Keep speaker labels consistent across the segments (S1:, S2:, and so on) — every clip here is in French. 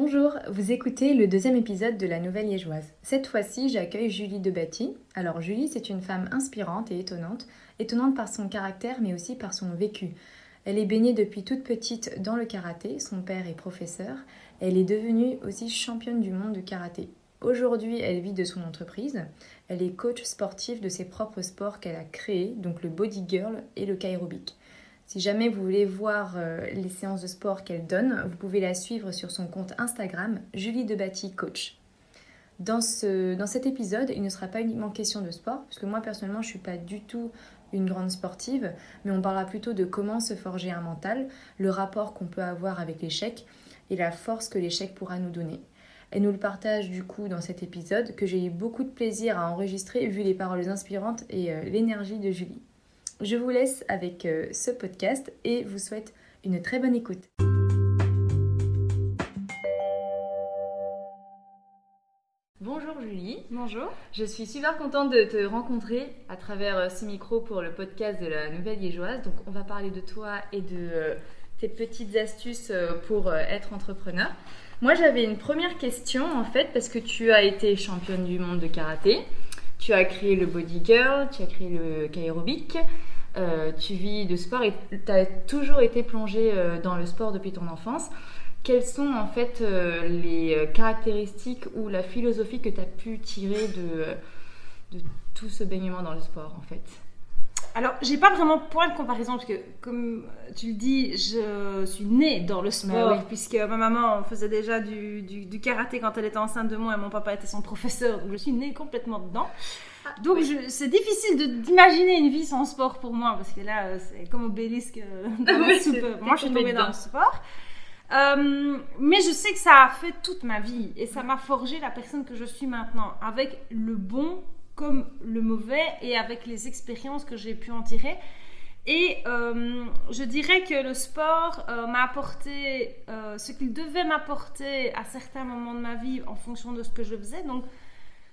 S1: Bonjour, vous écoutez le deuxième épisode de la Nouvelle Liégeoise. Cette fois-ci, j'accueille Julie Debatty. Alors Julie, c'est une femme inspirante et étonnante, étonnante par son caractère mais aussi par son vécu. Elle est baignée depuis toute petite dans le karaté, son père est professeur, elle est devenue aussi championne du monde de karaté. Aujourd'hui, elle vit de son entreprise, elle est coach sportif de ses propres sports qu'elle a créés, donc le Body Girl et le Kairobic. Si jamais vous voulez voir euh, les séances de sport qu'elle donne, vous pouvez la suivre sur son compte Instagram, Julie Debatty Coach. Dans, ce, dans cet épisode, il ne sera pas uniquement question de sport, puisque moi personnellement je ne suis pas du tout une grande sportive, mais on parlera plutôt de comment se forger un mental, le rapport qu'on peut avoir avec l'échec et la force que l'échec pourra nous donner. Elle nous le partage du coup dans cet épisode que j'ai eu beaucoup de plaisir à enregistrer vu les paroles inspirantes et euh, l'énergie de Julie. Je vous laisse avec euh, ce podcast et vous souhaite une très bonne écoute. Bonjour Julie.
S2: Bonjour.
S1: Je suis super contente de te rencontrer à travers euh, ce micro pour le podcast de la Nouvelle Liégeoise. Donc on va parler de toi et de euh, tes petites astuces pour être entrepreneur. Moi j'avais une première question en fait parce que tu as été championne du monde de karaté. Tu as créé le Body Girl, tu as créé le Kairobic, euh, tu vis de sport et tu as toujours été plongé euh, dans le sport depuis ton enfance. Quelles sont en fait euh, les caractéristiques ou la philosophie que tu as pu tirer de, de tout ce baignement dans le sport en fait?
S2: Alors, j'ai pas vraiment point de comparaison parce que, comme tu le dis, je suis née dans le sport puisque ma maman faisait déjà du, du, karaté quand elle était enceinte de moi et mon papa était son professeur, donc je suis née complètement dedans. Ah, donc, c'est difficile d'imaginer une vie sans sport pour moi parce que là, c'est comme obélisque euh, dans la soupe. Moi, je suis tombée dans le sport. Euh, mais je sais que ça a fait toute ma vie et ça m'a forgé la personne que je suis maintenant avec le bon comme le mauvais et avec les expériences que j'ai pu en tirer. Et euh, je dirais que le sport euh, m'a apporté euh, ce qu'il devait m'apporter à certains moments de ma vie en fonction de ce que je faisais. Donc,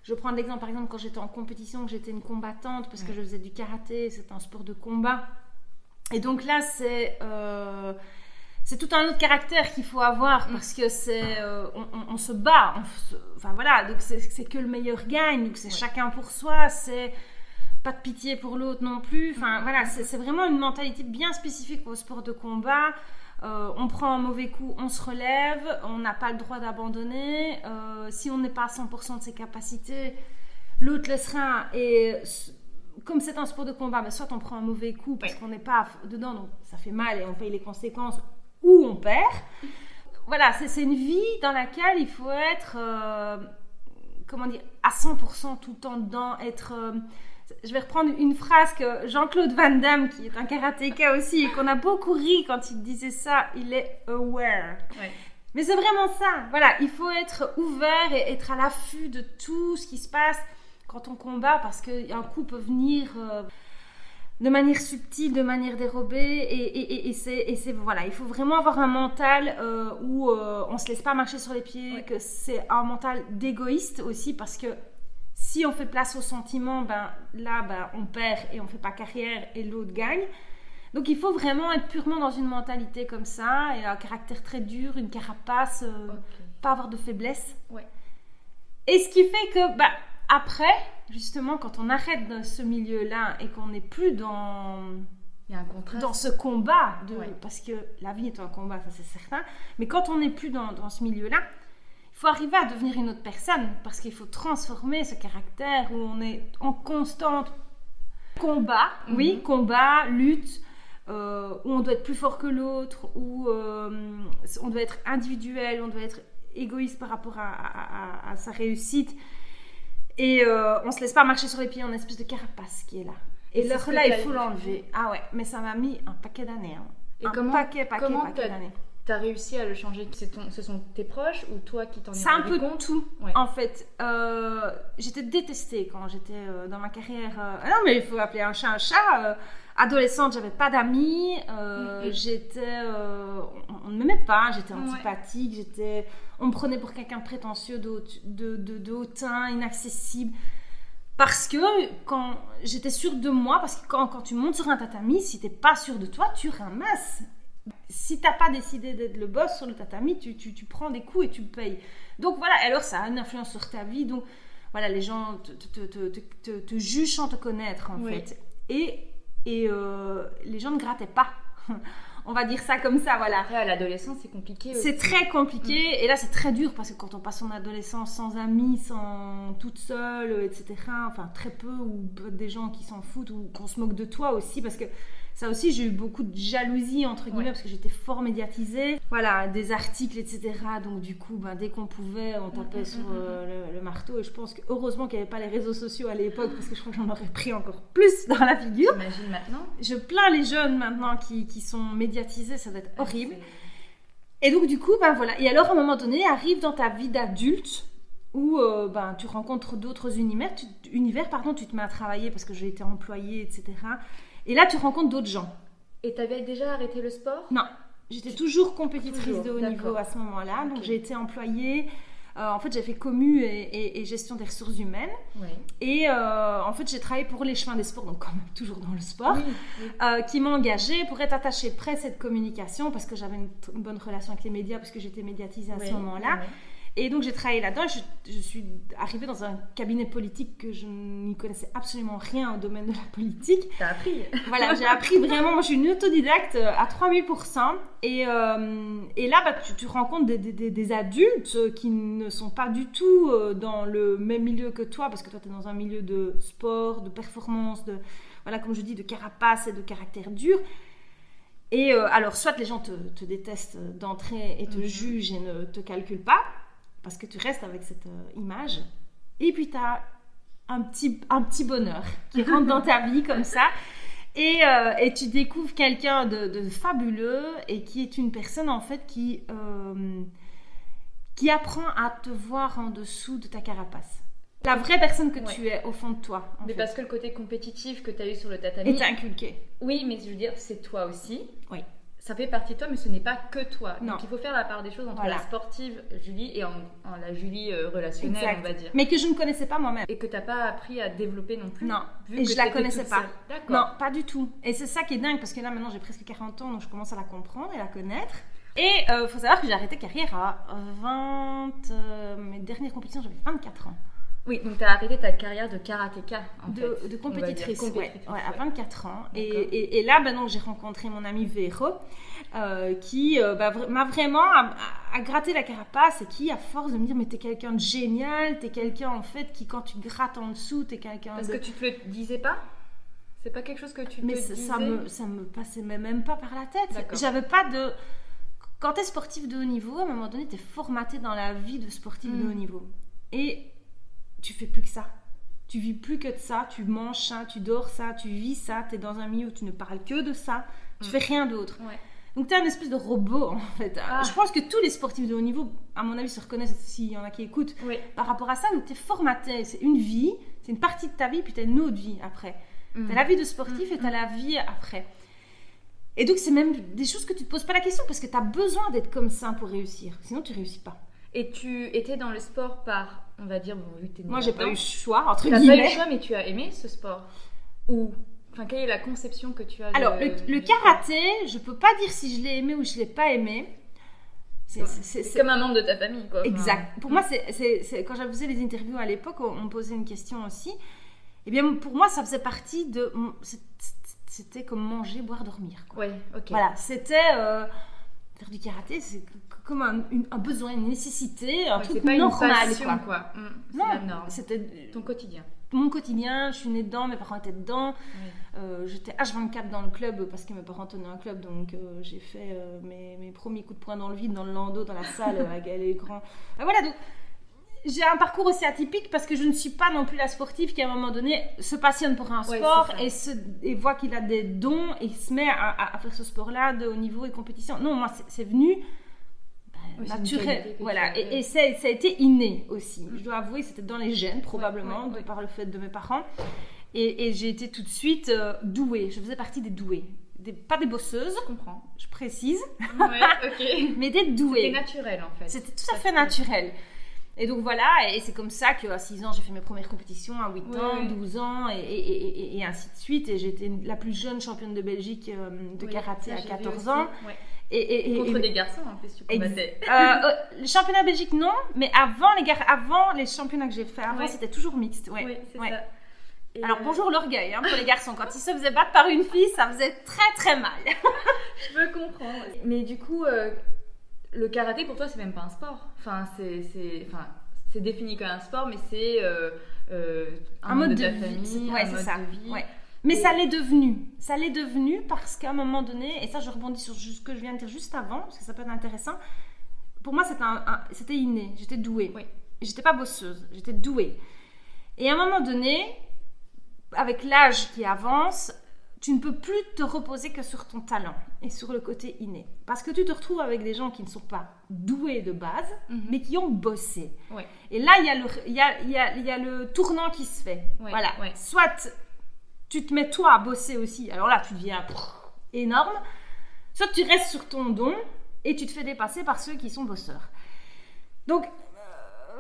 S2: je prends l'exemple, par exemple, quand j'étais en compétition, que j'étais une combattante parce que je faisais du karaté, c'est un sport de combat. Et donc là, c'est c'est tout un autre caractère qu'il faut avoir mm. parce que c'est euh, on, se bat enfin voilà. Donc c'est que le meilleur gagne. Donc c'est chacun pour soi. C'est pas de pitié pour l'autre non plus. Enfin voilà c'est vraiment une mentalité bien spécifique au sport de combat. Euh, on prend un mauvais coup, on se relève, on n'a pas le droit d'abandonner. Euh, si on n'est pas à 100% de ses capacités, l'autre laissera. Et comme c'est un sport de combat, ben, soit on prend un mauvais coup parce qu'on n'est pas dedans, donc ça fait mal et on paye les conséquences, ou on perd. Voilà, c'est une vie dans laquelle il faut être, euh, comment dire, à 100% tout le temps dedans, être... Euh, je vais reprendre une phrase que Jean-Claude Van Damme, qui est un karatéka aussi, et qu'on a beaucoup ri quand il disait ça, il est aware. Mais c'est vraiment ça. Voilà, il faut être ouvert et être à l'affût de tout ce qui se passe quand on combat, parce qu'un coup peut venir... Euh, de manière subtile, de manière dérobée. Et, et, c'est voilà, il faut vraiment avoir un mental euh, où euh, on se laisse pas marcher sur les pieds, que c'est un mental d'égoïste aussi parce que si on fait place aux sentiments, ben là, ben, on perd et on fait pas carrière et l'autre gagne. Donc il faut vraiment être purement dans une mentalité comme ça et un caractère très dur, une carapace, euh, pas avoir de faiblesse. Ouais. Et ce qui fait que ben, après, justement, quand on arrête dans ce milieu-là et qu'on n'est plus dans, dans ce combat, de, parce que la vie est un combat, ça c'est certain, mais quand on n'est plus dans, dans ce milieu-là, il faut arriver à devenir une autre personne, parce qu'il faut transformer ce caractère où on est en constant combat, oui, mhm. combat, lutte, euh, où on doit être plus fort que l'autre, où euh, on doit être individuel, on doit être égoïste par rapport à, à sa réussite. Et euh, on se laisse pas marcher sur les pieds, on a une espèce de carapace qui est là. Et le là, il faut l'enlever. Ah ouais, mais ça m'a mis un paquet d'années. Hein.
S1: Et un comment, paquet, paquet, comment paquet d'années. T'as réussi à le changer? Ton, Ce sont tes proches ou toi qui t'en es
S2: C'est un peu de tout, en fait. Euh, j'étais détestée quand j'étais euh, dans ma carrière. Euh, ah non, mais il faut appeler un chat un chat. Adolescente, j'avais pas d'amis. Mm-hmm. J'étais... on, ne m'aimait pas. J'étais antipathique. J'étais... On me prenait pour quelqu'un de prétentieux, de, de, de, de hautain, inaccessible. Parce que quand j'étais sûre de moi, parce que quand, quand tu montes sur un tatami, si t'es pas sûre de toi, tu ramasses. Si t'as pas décidé d'être le boss sur le tatami, tu, tu, tu, prends des coups et tu payes. Donc voilà, alors ça a une influence sur ta vie. Donc voilà, les gens te, te, te, te jugent sans te connaître en fait. Et, et euh, les gens ne grattaient pas. on va dire ça comme ça, voilà.
S1: Après, à l'adolescence, c'est compliqué.
S2: C'est très compliqué. Mm. Et là, c'est très dur parce que quand on passe son adolescence sans amis, sans toute seule, etc., enfin, très peu, ou des gens qui s'en foutent, ou qu'on se moque de toi aussi, parce que ça aussi, j'ai eu beaucoup de jalousie, entre guillemets, parce que j'étais fort médiatisée. Voilà, des articles, etc. Donc, du coup, ben, dès qu'on pouvait, on tapait mm, mm, sur mm, euh, le, marteau. Et je pense que heureusement qu'il n'y avait pas les réseaux sociaux à l'époque, parce que je crois que j'en aurais pris encore plus dans la figure.
S1: J'imagine maintenant.
S2: Je plains les jeunes maintenant qui, qui sont médiatisés, ça doit être horrible. Et donc, du coup, ben voilà. Et alors, à un moment donné, arrive dans ta vie d'adulte où euh, ben, tu rencontres d'autres univers, tu, univers pardon, tu te mets à travailler parce que j'ai été employée, etc. Et là, tu rencontres d'autres gens.
S1: Et tu avais déjà arrêté le sport?
S2: Non. J'étais toujours compétitrice de haut niveau à ce moment-là. Donc, j'ai été employée. Euh, en fait, j'ai fait commu et, gestion des ressources humaines. Et euh, en fait, j'ai travaillé pour les chemins des sports, donc quand même toujours dans le sport, euh, qui m'ont engagée pour être attachée près cette communication parce que j'avais une, bonne relation avec les médias, parce que j'étais médiatisée à ce moment-là. Et donc j'ai travaillé là-dedans. Je, je, suis arrivée dans un cabinet politique que je n'y connaissais absolument rien au domaine de la politique.
S1: T'as appris
S2: Voilà, j'ai appris vraiment. Moi, je suis une autodidacte euh, à 3000%. Et, euh, et là, bah, tu, rencontres des, des, des, adultes qui ne sont pas du tout euh, dans le même milieu que toi, parce que toi, tu es dans un milieu de sport, de performance, de, voilà, comme je dis, de carapace et de caractère dur. Et alors, soit les gens te, te détestent d'entrée et te mhm. jugent et ne te calculent pas, parce que tu restes avec cette euh, image. Et puis tu as un petit, un petit bonheur qui rentre dans ta vie comme ça. Et, euh, et tu découvres quelqu'un de, fabuleux et qui est une personne en fait qui, euh, qui apprend à te voir en dessous de ta carapace. La vraie personne que tu es au fond de toi.
S1: Mais parce que le côté compétitif que tu as eu sur le tatami.
S2: Est inculqué.
S1: Oui, mais je veux dire, c'est toi aussi.
S2: Oui
S1: ça fait partie de toi, mais ce n'est pas que toi. Donc il faut faire la part des choses entre la sportive Julie et en, la Julie euh, relationnelle, on va dire.
S2: Mais que je ne connaissais pas moi-même.
S1: Et que tu n'as pas appris à développer non plus.
S2: Non, et je la connaissais pas. Non, pas du tout. Et c'est ça qui est dingue, parce que là maintenant j'ai presque 40 ans, donc je commence à la comprendre et la connaître. Et il euh, faut savoir que j'ai arrêté carrière à 20... Euh, mes dernières compétitions, j'avais 24 ans.
S1: Oui, donc tu as arrêté ta carrière de karatéka, en
S2: de, fait. De compétitrice, ouais, à 24 ans. Et, et, là, ben, j'ai rencontré mon ami Véro, euh, qui euh, bah, m'a vraiment à, gratté la carapace et qui, à force de me dire, mais t'es quelqu'un de génial, t'es quelqu'un, en fait, qui, quand tu grattes en dessous, t'es quelqu'un
S1: Parce que tu te le disais pas? C'est pas quelque chose que tu
S2: mais
S1: te disais?
S2: ça me, ça me passait même pas par la tête. J'avais pas de... Quand t'es sportif de haut niveau, à un moment donné, t'es formaté dans la vie de sportif de haut niveau. Et tu fais plus que ça. Tu vis plus que de ça, tu manges ça, tu dors ça, tu vis ça, tu es dans un milieu où tu ne parles que de ça, tu mm. fais rien d'autre. Donc tu es un espèce de robot en fait. Ah. Je pense que tous les sportifs de haut niveau, à mon avis, se reconnaissent s'il y en a qui écoutent par rapport à ça. Donc tu es formaté, c'est une vie, c'est une partie de ta vie, puis tu as une autre vie après. Mm. Tu as la vie de sportif et tu as la vie après. Et donc c'est même des choses que tu te poses pas la question parce que tu as besoin d'être comme ça pour réussir. Sinon tu réussis pas.
S1: Et tu étais dans le sport par on va dire, bon, vu que
S2: Moi, j'ai pas eu le choix, entre
S1: guillemets. Tu pas eu le choix, mais tu as aimé ce sport Ou Enfin, quelle est la conception que tu as
S2: Alors, le, karaté, je peux pas dire si je l'ai aimé ou je l'ai pas aimé.
S1: C'est comme un membre de ta famille, quoi.
S2: Exact. Pour moi, c'est quand j'avais faisais les interviews à l'époque, on, me posait une question aussi. Eh bien, pour moi, ça faisait partie de. C'était comme manger, boire, dormir.
S1: Quoi. Ouais, ok.
S2: Voilà, c'était. Euh, faire du karaté, c'est comme un, besoin, une nécessité, un truc pas normal.
S1: Une quoi. Mmh, non, c'était ton quotidien.
S2: Mon quotidien, je suis née dedans, mes parents étaient dedans. Euh, j'étais H24 dans le club parce que mes parents tenaient un club, donc euh, j'ai fait euh, mes, mes, premiers coups de poing dans le vide, dans le landau, dans la salle, avec les grands. voilà, donc j'ai un parcours aussi atypique parce que je ne suis pas non plus la sportive qui à un moment donné se passionne pour un sport et, se, et voit qu'il a des dons et se met à, faire ce sport-là de haut niveau et compétition. Non, moi c'est venu bah, naturel, voilà, et, et ça, ça, a été inné aussi. Je dois avouer, c'était dans les gènes probablement, de par le fait de mes parents. Et, j'ai été tout de suite euh, douée. Je faisais partie des douées. Des, pas des bosseuses.
S1: Je comprends.
S2: Je précise.
S1: Ouais, ok.
S2: mais des douées.
S1: C'était naturel en fait.
S2: C'était tout à fait naturel. Et donc voilà, et c'est comme ça qu'à 6 ans, j'ai fait mes premières compétitions, à 8 ans, 12 ans, et, ainsi de suite. Et j'étais la plus jeune championne de Belgique euh, de karaté à 14 ans.
S1: Et, Contre des garçons en plus, tu combattais.
S2: Euh, le championnat Belgique, non, mais avant les, avant les championnats que j'ai fait avant, c'était toujours mixte. Ouais.
S1: Oui, c'est ça.
S2: Alors bonjour l'orgueil hein, pour les garçons. Quand ils se faisaient battre par une fille, ça faisait très très mal.
S1: Je peux comprendre. Mais du coup, le karaté pour toi, c'est même pas un sport. Enfin, c'est, enfin, c'est défini comme un sport, mais c'est euh, euh, un, mode, de, un mode
S2: ça.
S1: de vie.
S2: Mais ça l'est devenu. Ça l'est devenu parce qu'à un moment donné, et ça je rebondis sur ce que je viens de dire juste avant, parce que ça peut être intéressant. Pour moi, c'était, un, c'était inné. J'étais douée. Oui. J'étais pas bosseuse. J'étais douée. Et à un moment donné, avec l'âge qui avance, tu ne peux plus te reposer que sur ton talent et sur le côté inné. Parce que tu te retrouves avec des gens qui ne sont pas doués de base, mhm. mais qui ont bossé. Et là, il y, a le, y, a, y, a, y a le tournant qui se fait. voilà. Soit tu te mets toi à bosser aussi, alors là, tu deviens énorme. Soit tu restes sur ton don et tu te fais dépasser par ceux qui sont bosseurs. Donc,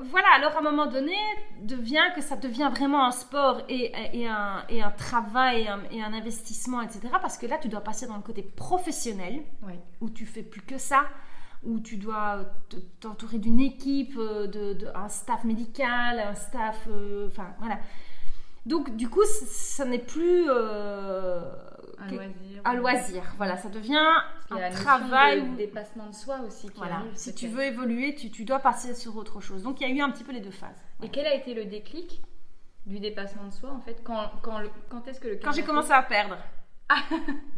S2: voilà, alors à un moment donné, devient que ça devient vraiment un sport et, et, un, et un, travail et un, et un, investissement, etc. Parce que là, tu dois passer dans le côté professionnel, où tu fais plus que ça, où tu dois t'entourer d'une équipe, euh, de, un staff médical, un staff, euh, enfin voilà. Donc du coup, ça n'est plus
S1: euh, un loisir.
S2: Un loisir, voilà, ça devient un travail.
S1: De dépassement de soi aussi. Qui
S2: voilà. si tu veux évoluer, tu, tu, dois passer sur autre chose. Donc il y a eu un petit peu les deux phases.
S1: Et quel a été le déclic du dépassement de soi en fait Quand, quand, quand est-ce que le
S2: Quand j'ai commencé à perdre.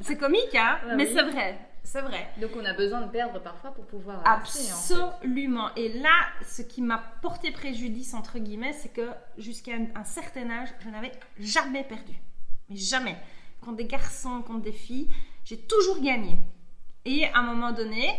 S2: c'est comique, hein bah Mais c'est vrai. C'est vrai.
S1: Donc on a besoin de perdre parfois pour pouvoir
S2: avancer. Absolument. Et là, ce qui m'a porté préjudice entre guillemets, c'est que jusqu'à un, certain âge, je n'avais jamais perdu. Mais jamais. Contre des garçons, contre des filles, j'ai toujours gagné. Et à un moment donné,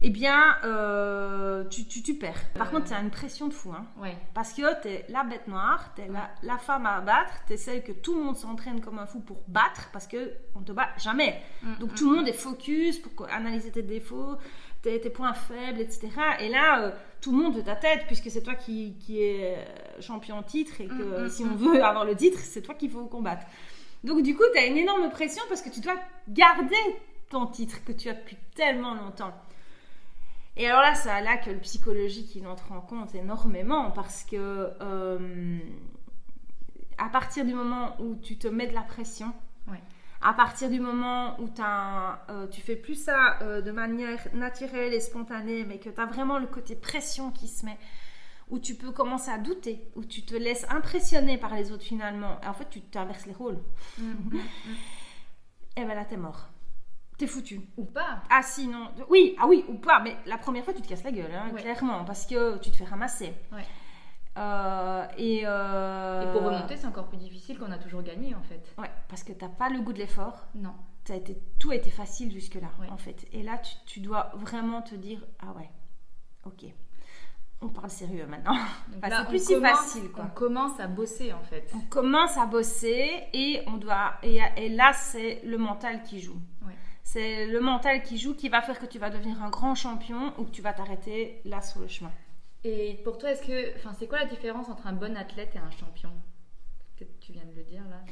S2: eh bien, euh, tu, tu, perds. Par contre, tu as une pression de fou. Hein. Parce que tu es la bête noire, tu es la, femme à battre, tu es celle que tout le monde s'entraîne comme un fou pour battre parce qu'on ne te bat jamais. Mm, Donc, mm, tout le monde mm. est focus pour analyser tes défauts, tes, points faibles, etc. Et là, euh, tout le monde veut ta tête puisque c'est toi qui, qui es champion titre et que si on veut avoir le titre, c'est toi qu'il faut combattre. Donc, du coup, tu as une énorme pression parce que tu dois garder ton titre que tu as depuis tellement longtemps. Et alors là, c'est là que le psychologique il entre en compte énormément parce que euh, à partir du moment où tu te mets de la pression, à partir du moment où as euh, tu fais plus ça euh, de manière naturelle et spontanée, mais que tu as vraiment le côté pression qui se met, où tu peux commencer à douter, où tu te laisses impressionner par les autres finalement, et en fait tu t'inverses les rôles, mm. et ben là t'es mort t'es foutu.
S1: Ou pas.
S2: Ah si, non. Oui, ah oui, ou pas. Mais la première fois, tu te casses la gueule, hein, clairement, parce que tu te fais ramasser. Ouais. Euh, et, euh...
S1: et, pour remonter, c'est encore plus difficile qu'on a toujours gagné, en fait.
S2: Ouais, parce que t'as pas le goût de l'effort.
S1: Non.
S2: Ça a été, tout a été facile jusque-là, en fait. Et là, tu, tu, dois vraiment te dire, ah ouais, ok. On parle sérieux maintenant.
S1: c'est plus si facile. Quoi. On commence à bosser en fait.
S2: On commence à bosser et on doit et, et là c'est le mental qui joue. C'est le mental qui joue qui va faire que tu vas devenir un grand champion ou que tu vas t'arrêter là sur le chemin.
S1: Et pour toi, est-ce que, enfin, c'est quoi la différence entre un bon athlète et un champion? Peut-être tu viens de le dire là.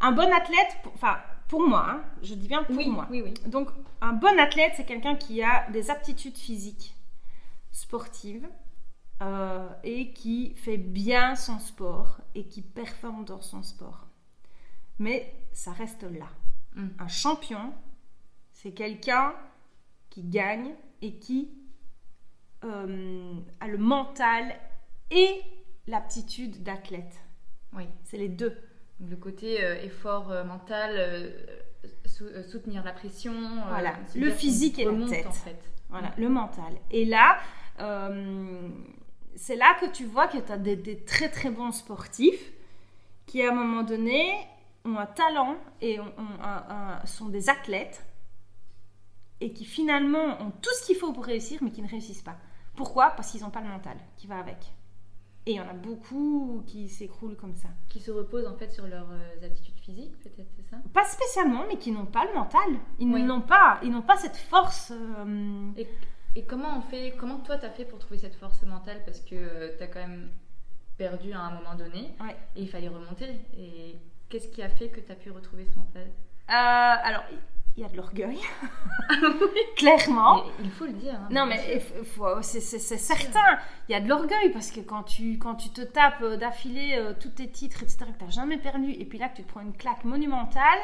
S2: Un bon athlète, enfin pour moi, hein, je dis bien pour moi.
S1: Oui, oui.
S2: Donc un bon athlète, c'est quelqu'un qui a des aptitudes physiques, sportives, euh, et qui fait bien son sport et qui performe dans son sport. Mais ça reste là. Mm. Un champion, c'est quelqu'un qui gagne et qui euh, a le mental et l'aptitude d'athlète.
S1: Oui.
S2: C'est les deux.
S1: le côté euh, effort euh, mental, soutenir la pression.
S2: voilà, le physique et la tête. En fait. Voilà, le mental. Et là, c'est là que tu vois que tu as des, très très bons sportifs qui à un moment donné ont un talent et sont des athlètes et qui finalement ont tout ce qu'il faut pour réussir, mais qui ne réussissent pas. Pourquoi? Parce qu'ils n'ont pas le mental qui va avec. Et il y en a beaucoup qui s'écroulent comme ça.
S1: Qui se reposent en fait sur leurs euh, aptitudes physiques, peut-être, c'est ça?
S2: Pas spécialement, mais qui n'ont pas le mental. Ils n'ont pas, ils n'ont pas cette force.
S1: Euh, et, et, comment on fait Comment toi t'as fait pour trouver cette force mentale? Parce que euh, tu as quand même perdu à un moment donné et il fallait remonter. Et qu'est-ce qui a fait que tu as pu retrouver ce mental?
S2: Alors, il y a de l'orgueil. Clairement.
S1: il faut le dire. Hein,
S2: non, mais c'est certain. Il y a de l'orgueil parce que quand tu, quand tu te tapes euh, d'affilée euh, tous tes titres, etc., que tu n'as jamais perdu, et puis là, que tu te prends une claque monumentale,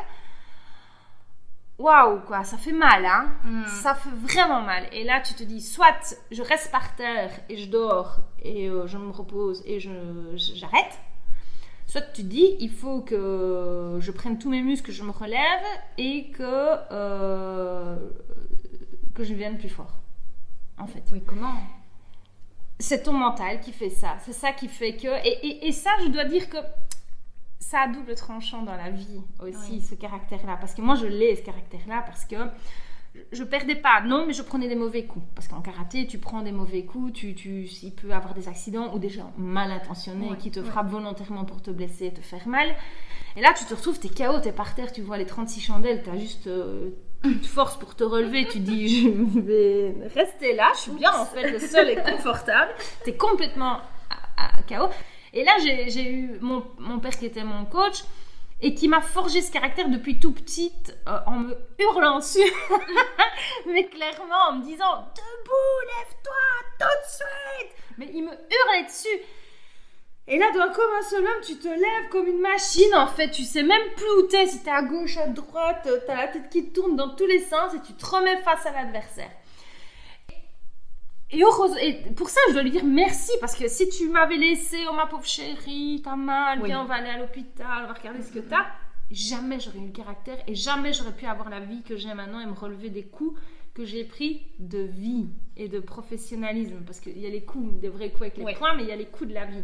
S2: waouh, quoi, ça fait mal, hein. Hmm. Ça fait vraiment mal. Et là, tu te dis, soit je reste par terre et je dors et euh, je me repose et j'arrête. Soit tu dis, il faut que je prenne tous mes muscles, que je me relève et que, euh, que je vienne plus fort. En fait.
S1: Oui, comment?
S2: C'est ton mental qui fait ça. C'est ça qui fait que. Et, et, ça, je dois dire que ça a double tranchant dans la vie aussi, ce caractère-là. Parce que moi, je l'ai, ce caractère-là, parce que je perdais pas, non, mais je prenais des mauvais coups. Parce qu'en karaté, tu prends des mauvais coups, tu, tu, il peut avoir des accidents ou des gens mal intentionnés qui te frappent volontairement pour te blesser, te faire mal. Et là, tu te retrouves, t'es KO, t'es par terre, tu vois les 36 chandelles, t'as juste euh, toute force pour te relever, tu dis, je vais rester là, je suis bien en fait, le sol est confortable, t'es complètement à, KO. Et là, j'ai eu mon, père qui était mon coach et qui m'a forgé ce caractère depuis tout petite euh, en me hurlant dessus, mais clairement en me disant debout, lève-toi tout de suite. Mais il me hurlait dessus. Et là, d'un comme un seul homme, tu te lèves comme une machine en fait. Tu sais même plus où t'es, si t'es à gauche, à droite, t'as la tête qui tourne dans tous les sens et tu te remets face à l'adversaire. Et, et, pour ça, je dois lui dire merci parce que si tu m'avais laissé, oh ma pauvre chérie, t'as mal, viens, on va aller à l'hôpital, on va regarder ce que t'as, jamais j'aurais eu le caractère et jamais j'aurais pu avoir la vie que j'ai maintenant et me relever des coups que j'ai pris de vie et de professionnalisme. Parce qu'il y a les coups, des vrais coups avec les poings, mais il y a les coups de la vie.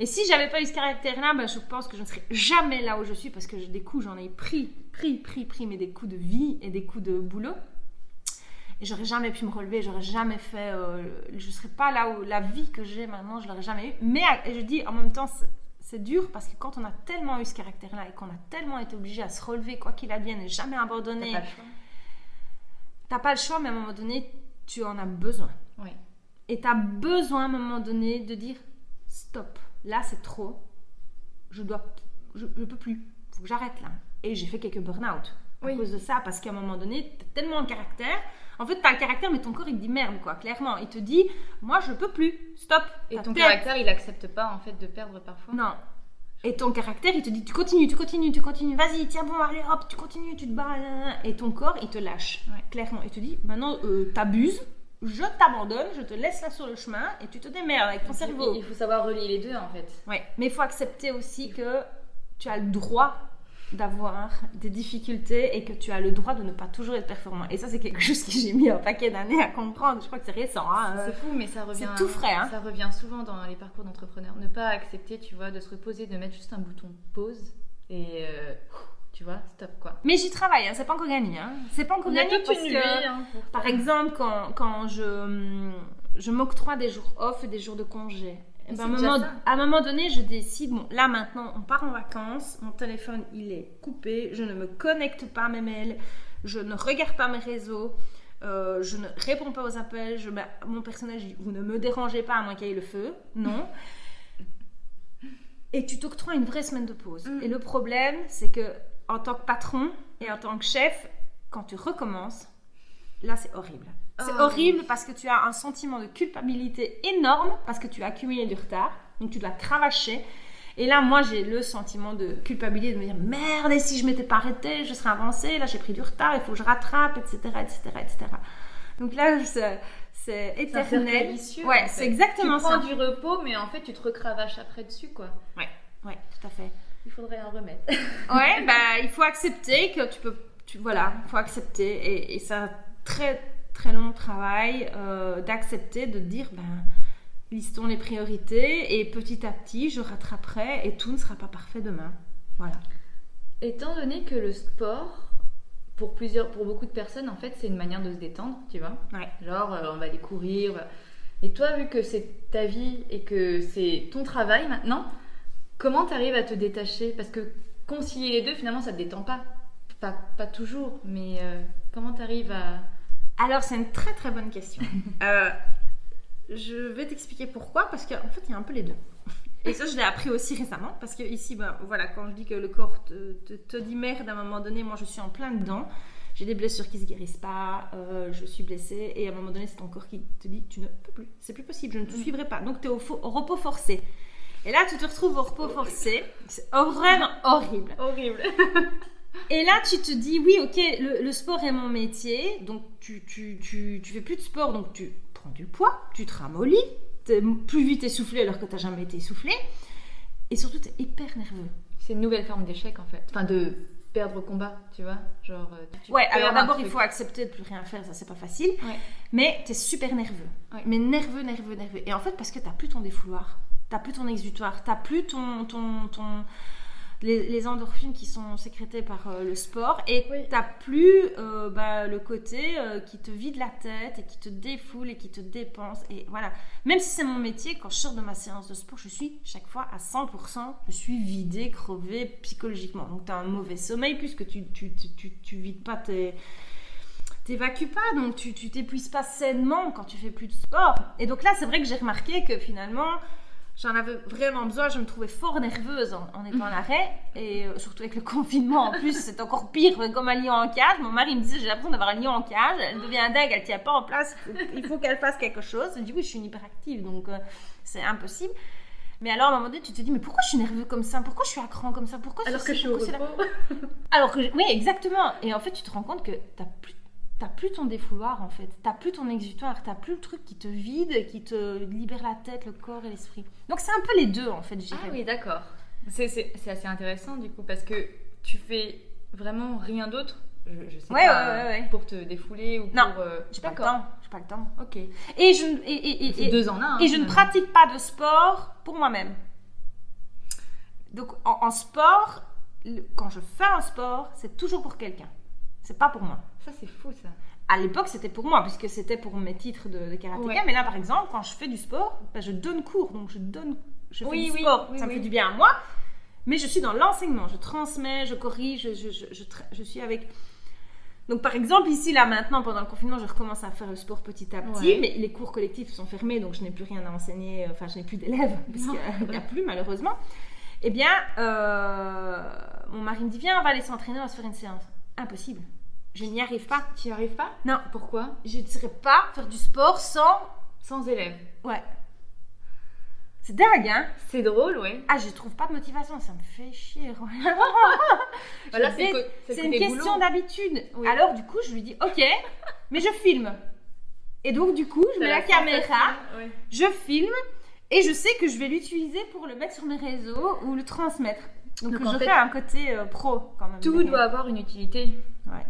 S2: Et si j'avais pas eu ce caractère-là, ben, je pense que je ne serais jamais là où je suis parce que des coups, j'en ai pris, pris, pris, pris, mais des coups de vie et des coups de boulot. Et j'aurais jamais pu me relever, j'aurais jamais fait. Euh, je serais pas là où la vie que j'ai maintenant, je l'aurais jamais eu. Mais je dis en même temps, c'est dur parce que quand on a tellement eu ce caractère-là et qu'on a tellement été obligé à se relever, quoi qu'il advienne, et jamais abandonner. T'as pas le choix. T'as pas le choix, mais à un moment donné, tu en as besoin. Oui. Et tu as besoin à un moment donné de dire stop, là c'est trop, je dois, je, je peux plus, faut que j'arrête là. Et j'ai fait quelques burn-out à cause de ça, parce qu'à un moment donné, tu as tellement de caractère en fait, tu as le caractère, mais ton corps, il te dit merde, quoi, clairement. Il te dit, moi, je peux plus, stop.
S1: Et ton caractère, il accepte pas, en fait, de perdre parfois
S2: Non. Et ton caractère, il te dit, tu continues, tu continues, tu continues, vas-y, tiens bon, allez, hop, tu continues, tu te bats. Et ton corps, il te lâche, clairement. Il te dit, maintenant, euh, t'abuses, je t'abandonne, je te laisse là sur le chemin et tu te démerdes avec ton cerveau.
S1: Il faut savoir relier les deux, en fait.
S2: Ouais, mais il faut accepter aussi que tu as le droit d'avoir des difficultés et que tu as le droit de ne pas toujours être performant. Et ça, c'est quelque chose que j'ai mis un paquet d'années à comprendre. Je crois que c'est récent. Hein.
S1: C'est fou, mais ça revient.
S2: tout frais. Hein.
S1: Ça revient souvent dans les parcours d'entrepreneurs. Ne pas accepter, tu vois, de se reposer, de mettre juste un bouton pause et. Euh, tu vois, stop quoi.
S2: Mais j'y travaille, hein. c'est pas encore gagné. Hein. C'est pas encore gagné parce que, hein, par exemple, quand, quand je, je m'octroie des jours off et des jours de congé, ben, à, un moment, à, un moment, donné, je décide, bon, là maintenant, on part en vacances, mon téléphone, il est coupé, je ne me connecte pas à mes mails, je ne regarde pas mes réseaux, euh, je ne réponds pas aux appels, je, mon personnage dit, vous ne me dérangez pas à moins qu'il y ait le feu, non. et tu t'octroies une vraie semaine de pause. Mm. Et le problème, c'est que en tant que patron et en tant que chef, quand tu recommences, là, c'est horrible. C'est oh. horrible parce que tu as un sentiment de culpabilité énorme parce que tu as accumulé du retard, donc tu dois cravacher. Et là, moi, j'ai le sentiment de culpabilité de me dire merde, et si je m'étais pas arrêtée, je serais avancée, là j'ai pris du retard, il faut que je rattrape, etc. etc., etc. Donc là, c'est éternel.
S1: ouais, c'est exactement ça. Tu prends du repos, mais en fait, tu te recravaches après dessus, quoi.
S2: Ouais, ouais, tout à fait.
S1: Il faudrait en remettre.
S2: ouais, bah, il faut accepter que tu peux. Tu, voilà, il faut accepter. Et, et ça très très long travail euh, d'accepter, de dire, ben, listons les priorités et petit à petit, je rattraperai et tout ne sera pas parfait demain. Voilà.
S1: Étant donné que le sport, pour plusieurs, pour beaucoup de personnes, en fait, c'est une manière de se détendre, tu vois.
S2: Ouais.
S1: Genre, euh, on va aller courir. Et toi, vu que c'est ta vie et que c'est ton travail maintenant, comment tu arrives à te détacher? Parce que concilier les deux, finalement, ça te détend pas. Pas, pas toujours, mais euh, comment tu arrives à
S2: alors, c'est une très très bonne question. Euh, je vais t'expliquer pourquoi, parce qu'en fait, il y a un peu les deux. Et ça, je l'ai appris aussi récemment, parce que ici, ben, voilà, quand je dis que le corps te, te, dit merde à un moment donné, moi je suis en plein dedans. j'ai des blessures qui se guérissent pas, euh, je suis blessée, et à un moment donné, c'est ton corps qui te dit tu ne peux plus, c'est plus possible, je ne te mm. suivrai pas. Donc tu es au, repos forcé. Et là, tu te retrouves au repos forcé. C'est vraiment horrible.
S1: Horrible.
S2: et là, tu te dis, oui, ok, le, sport est mon métier. Donc, tu, tu, tu, tu, fais plus de sport, donc tu prends du poids, tu te ramollis, es plus vite essoufflé alors que tu n'as jamais été essoufflé. Et surtout, tu es hyper nerveux.
S1: C'est une nouvelle forme d'échec, en fait. Enfin, de perdre combat, tu vois genre
S2: euh, ouais alors d'abord il faut accepter de plus rien faire ça c'est pas facile mais tu es super nerveux mais nerveux nerveux nerveux et en fait parce que tu plus ton défouloir t'as plus ton exutoire t'as plus ton ton, ton les, endorphines qui sont sécrétées par euh, le sport et tu t'as plus euh, bah, le côté qui te vide la tête et qui te défoule et qui te dépense et voilà. Même si c'est mon métier quand je sors de ma séance de sport je suis chaque fois à 100% je suis vidée crevée psychologiquement. Donc tu as un mauvais sommeil puisque tu tu, tu, tu, vides pas tes t'évacues pas, donc tu t'épuises pas sainement quand tu fais plus de sport. Et donc là, c'est vrai que j'ai remarqué que finalement, j'en avais vraiment besoin. Je me trouvais fort nerveuse en, étant à l'arrêt. Et euh, surtout avec le confinement, en plus, c'est encore pire, comme un lion en cage. Mon mari me disait J'ai l'impression d'avoir un lion en cage. Elle devient dingue, elle tient pas en place. Il faut qu'elle fasse quelque chose. Je dis Oui, je suis une hyperactive, donc euh, c'est impossible. Mais alors, à un moment donné, tu te dis, mais pourquoi je suis nerveux comme ça? Pourquoi je suis à cran comme ça? Pourquoi
S1: Alors que je suis au repos.
S2: Alors que, oui, exactement. Et en fait, tu te rends compte que tu plus t'as plus ton défouloir en fait, t'as plus ton exutoire, t'as plus le truc qui te vide, qui te libère la tête, le corps et l'esprit. Donc c'est un peu les deux en fait, je.
S1: Ah oui, d'accord. C'est assez intéressant du coup parce que tu fais vraiment rien d'autre. Je, sais
S2: ouais, pas, ouais, ouais,
S1: pour te défouler ou
S2: non,
S1: pour.
S2: Euh... j'ai pas le temps. J'ai pas le temps.
S1: Ok.
S2: Et je et, et,
S1: et deux en un.
S2: et je ne pratique pas de sport pour moi-même. Donc en, en sport, quand je fais un sport, c'est toujours pour quelqu'un. C'est pas pour moi.
S1: Ça, c'est fou, ça.
S2: À l'époque, c'était pour moi, puisque c'était pour mes titres de, de karatéka. Mais là, par exemple, quand je fais du sport, ben, je donne cours. Donc, je donne. Je fais oui, du sport. ça me fait du bien à moi. Mais je suis dans l'enseignement. Je transmets, je corrige, je, je, je, je, suis avec. Donc, par exemple, ici, là, maintenant, pendant le confinement, je recommence à faire le sport petit à petit. Mais les cours collectifs sont fermés, donc je n'ai plus rien à enseigner. Enfin, je n'ai plus d'élèves, parce qu'il n'y a plus, malheureusement. Eh bien, euh, mon mari me dit Viens, on va aller s'entraîner, on va se faire une séance. Impossible. Je n'y arrive pas.
S1: Tu n'y arrives pas?
S2: Non.
S1: Pourquoi?
S2: Je ne saurais pas faire du sport sans...
S1: Sans élèves.
S2: Ouais. C'est dingue, hein?
S1: C'est drôle, ouais.
S2: Ah, je trouve pas de motivation, ça me fait chier.
S1: voilà,
S2: c'est une question d'habitude. Alors, du coup, je lui dis, ok, mais je filme. Et donc, du coup, je mets la, caméra, je filme, et je sais que je vais l'utiliser pour le mettre sur mes réseaux ou le transmettre. Donc, je fais un côté euh, pro quand même.
S1: Tout doit avoir une utilité.
S2: Ouais.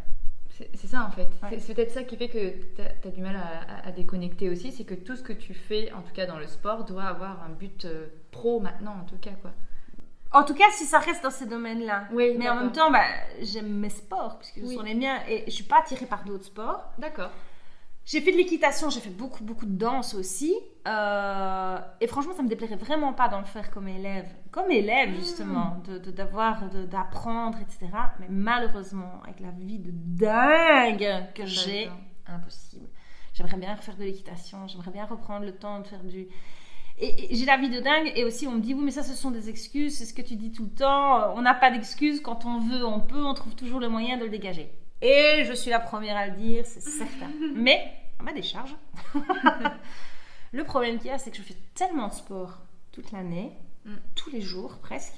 S1: C'est ça en fait. C'est peut-être ça qui fait que tu as, du mal à, déconnecter aussi, c'est que tout ce que tu fais, en tout cas dans le sport, doit avoir un but euh, pro maintenant en tout cas quoi.
S2: En tout cas, si ça reste dans ces domaines-là. Oui, Mais en même temps, bah, j'aime mes sports, puisque ce sont les miens, et je suis pas attirée par d'autres sports.
S1: D'accord.
S2: J'ai fait de l'équitation, j'ai fait beaucoup, beaucoup de danse aussi. Euh, et franchement, ça me déplairait vraiment pas d'en faire comme élève. Comme élève, hmm. justement, de d'avoir, d'apprendre, etc. Mais malheureusement, avec la vie de dingue que j'ai, impossible. J'aimerais bien refaire de l'équitation, j'aimerais bien reprendre le temps de faire du... Et, j'ai la vie de dingue, et aussi on me dit, oui, mais ça, ce sont des excuses, c'est ce que tu dis tout le temps. On n'a pas d'excuses, quand on veut, on peut, on trouve toujours le moyen de le dégager. Et je suis la première à le dire, c'est certain. Mais, à ma décharge, le problème qu'il y a, c'est que je fais tellement de sport toute l'année, mm. tous les jours presque,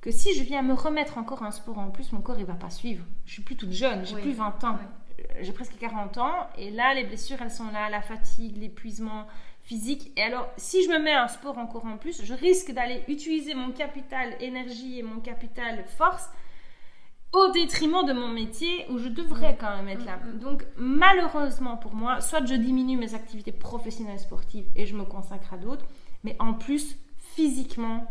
S2: que si je viens me remettre encore un sport en plus, mon corps il va pas suivre. Je suis plus toute jeune, j'ai plus 20 ans. Euh, j'ai presque 40 ans et là les blessures elles sont là, la fatigue, l'épuisement physique. Et alors si je me mets un sport encore en plus, je risque d'aller utiliser mon capital énergie et mon capital force au détriment de mon métier où je devrais quand même être là. Mm, mm. Donc malheureusement pour moi, soit je diminue mes activités professionnelles sportives et je me consacre à d'autres, mais en plus physiquement,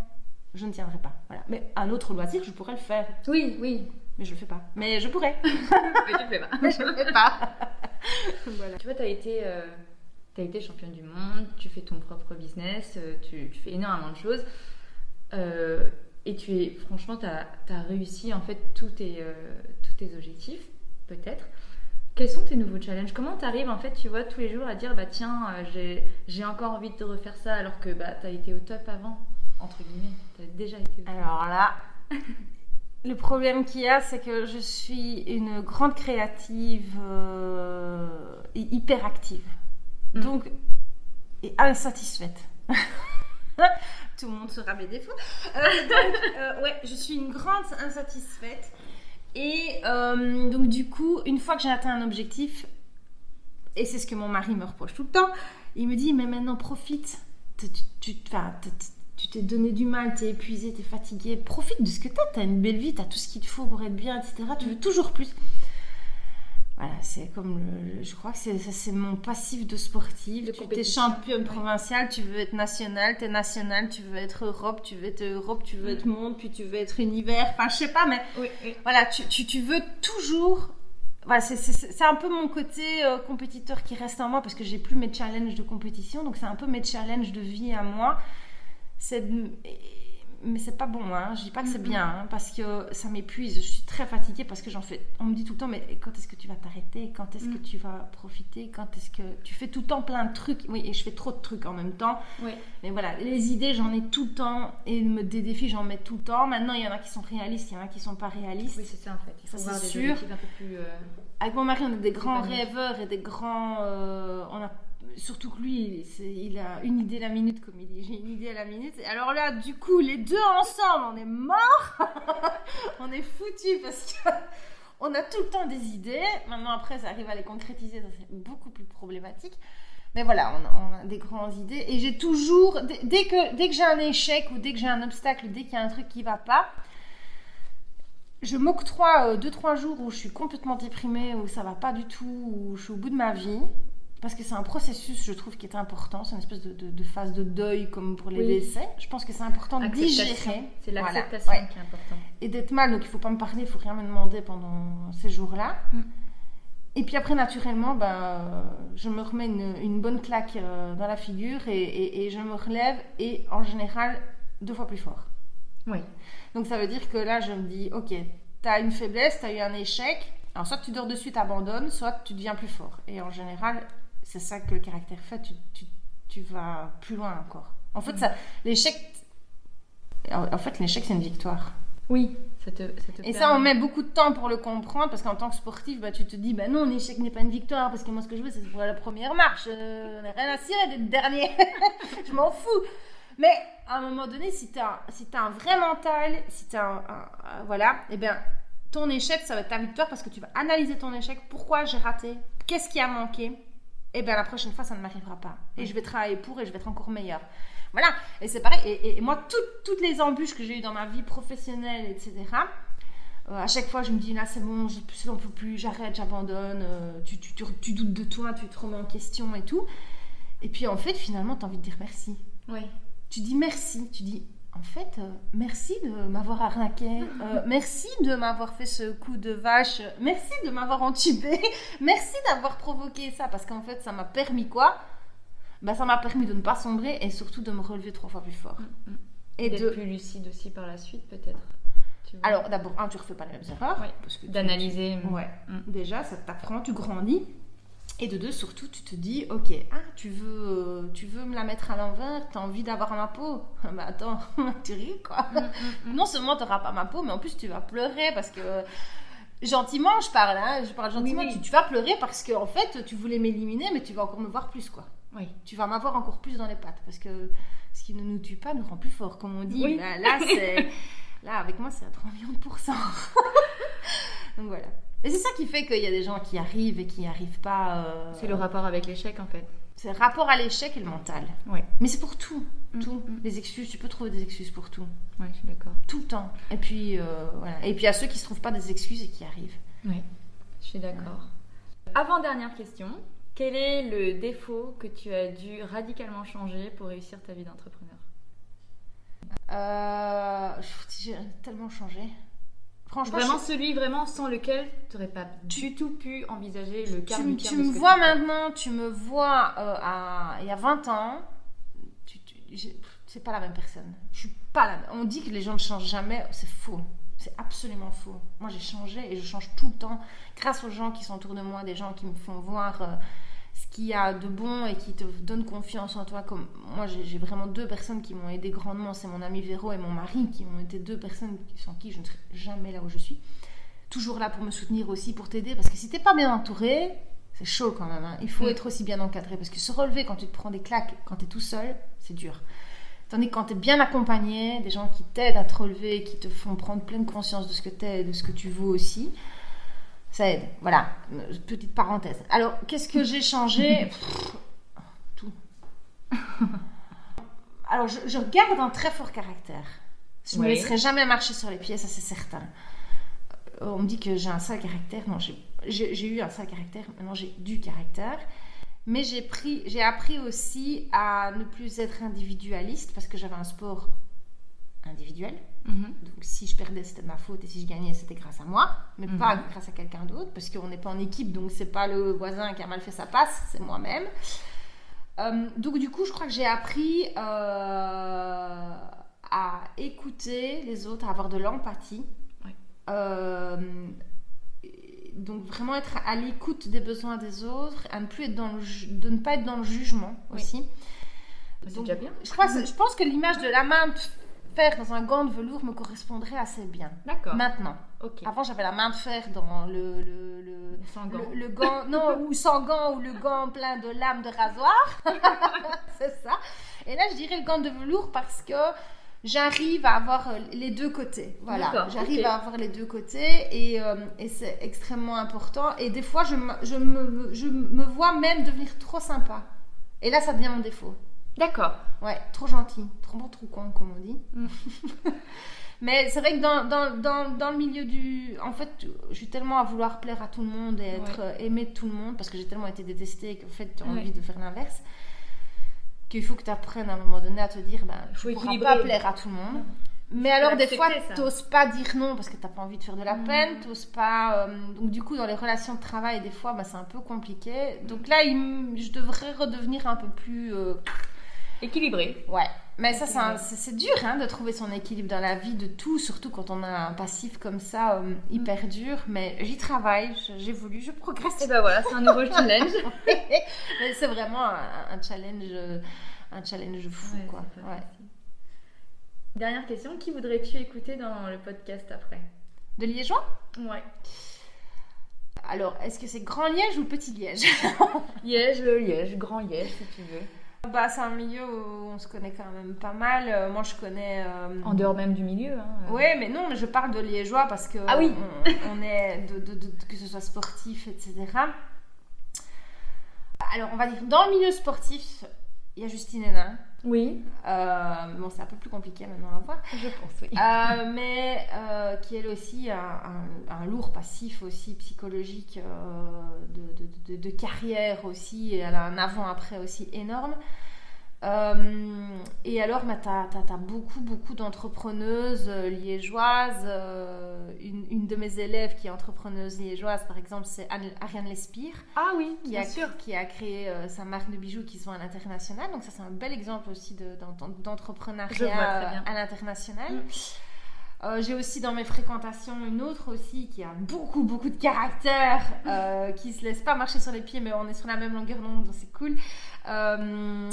S2: je ne tiendrai pas. Voilà. Mais un autre loisir, je pourrais le faire.
S1: Oui, oui.
S2: Mais je le fais pas. Mais je pourrais.
S1: mais tu le fais pas.
S2: Mais je le fais pas.
S1: voilà. Tu vois, tu as été euh, été championne du monde, tu fais ton propre business, euh, tu, tu, fais énormément de choses. Euh, et tu es, franchement, tu as, réussi en fait tous tes, euh, tous tes objectifs, peut-être. Quels sont tes nouveaux challenges? Comment tu arrives en fait, tu vois, tous les jours à dire, bah tiens, euh, j'ai encore envie de refaire ça alors que bah, tu as été au top avant, entre guillemets. Tu as déjà été au top.
S2: Alors là, Le problème qu'il y a, c'est que je suis une grande créative euh, et hyperactive.
S1: Mm.
S2: Donc, et insatisfaite. Tout le monde sera mes défauts. Euh, donc, euh, ouais, je suis une grande insatisfaite. Et euh, donc, du coup, une fois que j'ai atteint un objectif, et c'est ce que mon mari me reproche tout le temps, il me dit Mais maintenant, profite. Tu- tu t'es donné du mal, t'es épuisé, t'es fatigué. Profite de ce que t'as. T'as une belle vie, t'as tout ce qu'il te faut pour être bien, etc. Tu veux toujours plus. Voilà, c'est comme le, je crois que c'est mon passif de sportive.
S1: De
S2: tu es championne provinciale, tu veux être nationale, t'es nationale, tu veux être Europe, tu veux être Europe, tu veux être monde, puis tu veux être univers. Enfin, je sais pas, mais
S1: Oui, oui.
S2: voilà, tu, tu, tu veux toujours. Voilà, c'est- un peu mon côté euh, compétiteur qui reste en moi parce que j'ai plus mes challenges de compétition, donc c'est un peu mes challenges de vie à moi. C'est de- mais c'est pas bon, hein. je dis pas que c'est bien hein, parce que ça m'épuise. Je suis très fatiguée parce que j'en fais. On me dit tout le temps, mais quand est-ce que tu vas t'arrêter? Quand est-ce que
S1: Mhm.
S2: tu vas profiter? Quand est-ce que tu fais tout le temps plein de trucs? Oui, et je fais trop de trucs en même temps.
S1: Oui.
S2: Mais voilà, les idées, j'en ai tout le temps. Et des défis, j'en mets tout le temps. Maintenant, il y en a qui sont réalistes, il y en a qui sont pas réalistes.
S1: Oui, c'est ça en fait. Il faut
S2: Ça,
S1: voir
S2: c'est
S1: des
S2: sûr.
S1: objectifs un peu plus. euh,
S2: Avec mon mari, on est des grands rêveurs et des grands. euh, on a surtout que lui, il a une idée la minute, comme il dit. J'ai une idée à la minute. Alors là, du coup, les deux ensemble, on est morts. on est foutus parce que. On a tout le temps des idées. Maintenant, après, ça arrive à les concrétiser. Ça, c'est beaucoup plus problématique. Mais voilà, on a, a des grandes idées. Et j'ai toujours. Dès, que, dès que j'ai un échec ou dès que j'ai un obstacle, dès qu'il y a un truc qui va pas, je m'octroie 2-3 jours où je suis complètement déprimée, où ça va pas du tout, où je suis au bout de ma vie. Parce que c'est un processus, je trouve, qui est important. C'est une espèce de, de- de phase de deuil, comme pour les
S1: Oui.
S2: décès. Je pense que c'est important de digérer.
S1: C'est
S2: Voilà,
S1: l'acceptation
S2: ouais.
S1: qui est importante.
S2: Et d'être mal, donc il faut pas me parler, il faut rien me demander pendant ces jours-là.
S1: Mm.
S2: Et puis après, naturellement, ben, je me remets une, une bonne claque euh, dans la figure et, et- et je me relève, et en général, deux fois plus fort.
S1: Oui.
S2: Donc ça veut dire que là, je me dis, ok, tu as une faiblesse, tu as eu un échec. Alors soit tu dors dessus, tu abandonnes, soit tu deviens plus fort. Et en général, c'est ça que le caractère fait, tu, tu- tu vas plus loin encore. En fait, ça, l'échec... En fait, l'échec, c'est une victoire.
S1: Oui. Ça te, ça te
S2: Et ça, on met beaucoup de temps pour le comprendre, parce qu'en tant que sportif, bah, tu te dis, bah non, l'échec n'est pas une victoire, parce que moi, ce que je veux, c'est pour la première marche. Euh, on n'a rien à cirer d'être dernier. je m'en fous. Mais à un moment donné, si tu as, si un vrai mental, si tu as un, un- un- Voilà, et bien, ton échec, ça va être ta victoire, parce que tu vas analyser ton échec. Pourquoi j'ai raté? Qu'est-ce qui a manqué? Et bien, la prochaine fois, ça ne m'arrivera pas. Et je vais travailler pour, et je vais être encore meilleure. Voilà, et c'est pareil. Et, et- et moi, toutes- toutes les embûches que j'ai eues dans ma vie professionnelle, etc., euh, à chaque fois, je me dis là, c'est bon, je je n'en peux plus, j'arrête, j'abandonne. euh, tu, tu, tu, tu doutes de toi, tu te remets en question et tout. Et puis en fait, finalement, tu as envie de dire merci.
S1: Oui.
S2: Tu dis merci. Tu dis en fait, euh, merci de m'avoir arnaqué. euh, merci de m'avoir fait ce coup de vache. Merci de m'avoir entubé. merci d'avoir provoqué ça. Parce qu'en fait, ça m'a permis quoi? Bah, Ça m'a permis de ne pas sombrer et surtout de me relever trois fois plus fort.
S1: Mm, mm.
S2: Et
S1: d'être
S2: de.
S1: plus lucide aussi par la suite, peut-être.
S2: Alors, d'abord, un, tu refais pas les mêmes erreurs.
S1: Oui. d'analyser.
S2: tu- Ouais.
S1: Mm.
S2: Déjà, ça t'apprend, tu grandis. Et de deux, surtout, tu te dis, ok, ah, tu veux, euh, tu veux me la mettre à l'envers, t'as envie d'avoir ma peau? bah attends, tu ris quoi.
S1: Mm, mm, mm.
S2: Non seulement t'auras pas ma peau, mais en plus tu vas pleurer parce que gentiment, je parle, hein, je parle gentiment.
S1: Oui, oui.
S2: Tu, tu vas pleurer parce que en fait, tu voulais m'éliminer, mais tu vas encore me voir plus quoi.
S1: Oui.
S2: Tu vas m'avoir encore plus dans les pattes parce que ce qui ne nous tue pas nous rend plus fort, comme on dit.
S1: Oui.
S2: Bah, là, c'est là avec moi, c'est à 3 millions de pourcents. Donc voilà. Et c'est ça qui fait qu'il y a des gens qui arrivent et qui n'y arrivent pas. euh,
S1: C'est le rapport avec l'échec, en fait.
S2: C'est le rapport à l'échec et le mental.
S1: Oui.
S2: Mais c'est pour tout.
S1: Mm,
S2: Tout.
S1: mm.
S2: Les excuses, tu peux trouver des excuses pour tout.
S1: Oui, je suis d'accord.
S2: Tout le temps. Et puis, euh, voilà. Et puis, à ceux qui ne se trouvent pas des excuses et qui arrivent.
S1: Oui, je suis d'accord. Avant-dernière question. Quel est le défaut que tu as dû radicalement changer pour réussir ta vie d'entrepreneur?
S2: Euh, J'ai tellement changé. Franchement,
S1: Vraiment
S2: je-
S1: celui vraiment sans lequel tu n'aurais pas du tout pu envisager le quart
S2: tu, tu me vois maintenant, tu me vois euh, à, il y a 20 ans. Tu, tu- j'ai- c'est pas la même personne. Je suis pas la même. On dit que les gens ne changent jamais. C'est faux. C'est absolument faux. Moi, j'ai changé et je change tout le temps grâce aux gens qui sont autour de moi, des gens qui me font voir. euh, ce qu'il y a de bon et qui te donne confiance en toi. Comme moi, j'ai vraiment deux personnes qui m'ont aidé grandement. C'est mon ami Véro et mon mari qui ont été deux personnes sans qui je ne serais jamais là où je suis. Toujours là pour me soutenir aussi, pour t'aider. Parce que si t'es pas bien entouré, c'est chaud quand même. Hein. Il faut mm. être aussi bien encadré. Parce que se relever quand tu te prends des claques, quand tu es tout seul, c'est dur. Tandis que quand tu es bien accompagné, des gens qui t'aident à te relever, qui te font prendre pleine conscience de ce que tu es, de ce que tu vaux aussi, ça aide. Voilà, petite parenthèse. Alors, qu'est-ce que j'ai changé Tout. Alors, je, garde un très fort caractère. Je ne me laisserai jamais marcher sur les pieds, ça c'est certain. Euh, on me dit que j'ai un sale caractère. Non, j'ai eu un sale caractère, maintenant j'ai du caractère. Mais j'ai pris, j'ai appris aussi à ne plus être individualiste parce que j'avais un sport individuel. Mhm. Donc si je perdais, c'était de ma faute et si je gagnais, c'était grâce à moi, mais pas mhm. grâce à quelqu'un d'autre parce qu'on n'est pas en équipe, donc c'est pas le voisin qui a mal fait sa passe, c'est moi-même. Euh, donc du coup, je crois que j'ai appris euh, à écouter les autres, à avoir de l'empathie. Euh, donc vraiment être à l'écoute des besoins des autres, à ne plus être dans le de ne pas être dans le jugement aussi.
S1: C'est déjà bien.
S2: Je, crois, je pense que l'image de la main fer dans un gant de velours me correspondrait assez bien.
S1: D'accord.
S2: Maintenant. Avant j'avais la main de fer dans le le, le,
S1: sans gant.
S2: le, gant non ou sans gant ou le gant plein de lames de rasoir. C'est ça. Et là je dirais le gant de velours parce que j'arrive à avoir euh, les deux côtés. Voilà, j'arrive à avoir les deux côtés et, euh, et c'est extrêmement important. Et des fois, je me, je, me, je me vois même devenir trop sympa. Et là, ça devient mon défaut.
S1: D'accord.
S2: Ouais, trop gentil, trop bon, trop con, comme on dit. Mm. Mais c'est vrai que dans, dans, dans, dans, le milieu du... En fait, je suis tellement à vouloir plaire à tout le monde et être aimé aimée de tout le monde parce que j'ai tellement été détestée qu'en fait, tu as envie de faire l'inverse qu'il faut que tu apprennes à un moment donné à te dire, ben, je ne pourras pas plaire à tout le monde. Mais alors, des fois, tu n'oses pas dire non parce que tu n'as pas envie de faire de la mm. peine, tu pas. Euh, donc, du coup, dans les relations de travail, des fois, ben, c'est un peu compliqué. Donc là, je devrais redevenir un peu plus. Euh,
S1: Équilibré.
S2: Ouais. Mais ça, c'est dur hein, de trouver son équilibre dans la vie de tout, surtout quand on a un passif comme ça, euh, hyper mm. dur. Mais j'y travaille, j'évolue, je progresse.
S1: Et ben voilà, c'est un nouveau challenge.
S2: c'est vraiment un, challenge, un challenge fou, quoi.
S1: Dernière question, qui voudrais-tu écouter dans le podcast après?
S2: De Liégeois?
S1: Ouais.
S2: Alors, est-ce que c'est Grand Liège ou Petit Liège?
S1: Liège, Liège, Grand Liège, si tu veux.
S2: Bah, c'est un milieu où on se connaît quand même pas mal. Euh, moi, je connais. Euh,
S1: en dehors même du milieu. Hein,
S2: euh. Oui, mais non, mais je parle de liégeois parce que.
S1: Ah oui
S2: on, est. De, que ce soit sportif, etc. Alors, on va dire, dans le milieu sportif, il y a Justine Hénin.
S1: Oui.
S2: Euh, bon, c'est un peu plus compliqué maintenant à voir.
S1: Je pense, oui.
S2: Euh, mais euh, qui elle aussi a un, lourd passif aussi psychologique de, de, de, carrière aussi. Et elle a un avant-après aussi énorme. Euh, et alors, bah, tu as, beaucoup, beaucoup d'entrepreneuses euh, liégeoises. Euh, une, de mes élèves qui est entrepreneuse liégeoise, par exemple, c'est Ariane Lespire.
S1: Ah oui,
S2: qui
S1: bien
S2: a,
S1: sûr.
S2: Qui a créé sa marque de bijoux qui sont à l'international. Donc ça, c'est un bel exemple aussi d'entrepreneuriat à l'international. Mm. j'ai aussi dans mes fréquentations une autre aussi qui a beaucoup beaucoup de caractère, euh, qui se laisse pas marcher sur les pieds, mais on est sur la même longueur d'onde, donc c'est cool. Euh,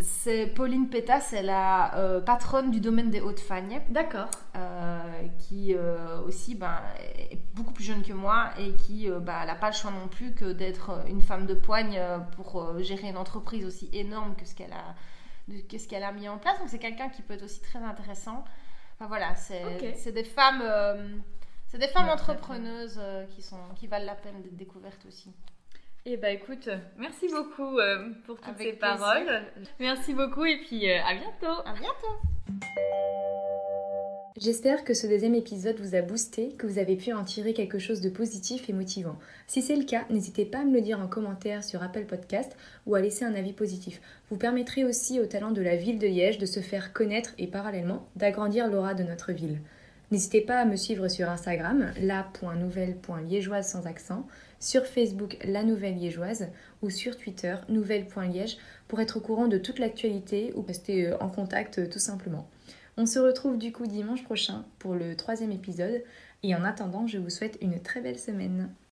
S2: c'est Pauline Pétas, c'est la euh, patronne du domaine des Hauts-de-Fagne.
S1: D'accord.
S2: Euh, qui aussi ben, est beaucoup plus jeune que moi et qui ben, n'a pas le choix non plus que d'être une femme de poigne pour gérer une entreprise aussi énorme que ce qu'elle a, ce qu'elle a mis en place. Donc c'est quelqu'un qui peut être aussi très intéressant. Enfin voilà, c'est des femmes. c'est des femmes entrepreneuses qui, sont, qui valent la peine d'être découvertes aussi.
S1: Eh bien écoute, merci beaucoup euh, pour toutes ces paroles. Merci beaucoup et puis euh, à bientôt.
S2: À bientôt.
S1: J'espère que ce deuxième épisode vous a boosté, que vous avez pu en tirer quelque chose de positif et motivant. Si c'est le cas, n'hésitez pas à me le dire en commentaire sur Apple Podcast ou à laisser un avis positif. Vous permettrez aussi aux talents de la ville de Liège de se faire connaître et parallèlement d'agrandir l'aura de notre ville. N'hésitez pas à me suivre sur Instagram, la.nouvelle.liégeoise sans accent, sur Facebook La Nouvelle Liégeoise ou sur Twitter Nouvelle.liège pour être au courant de toute l'actualité ou rester euh, en contact euh, tout simplement. On se retrouve du coup dimanche prochain pour le troisième épisode et en attendant je vous souhaite une très belle semaine.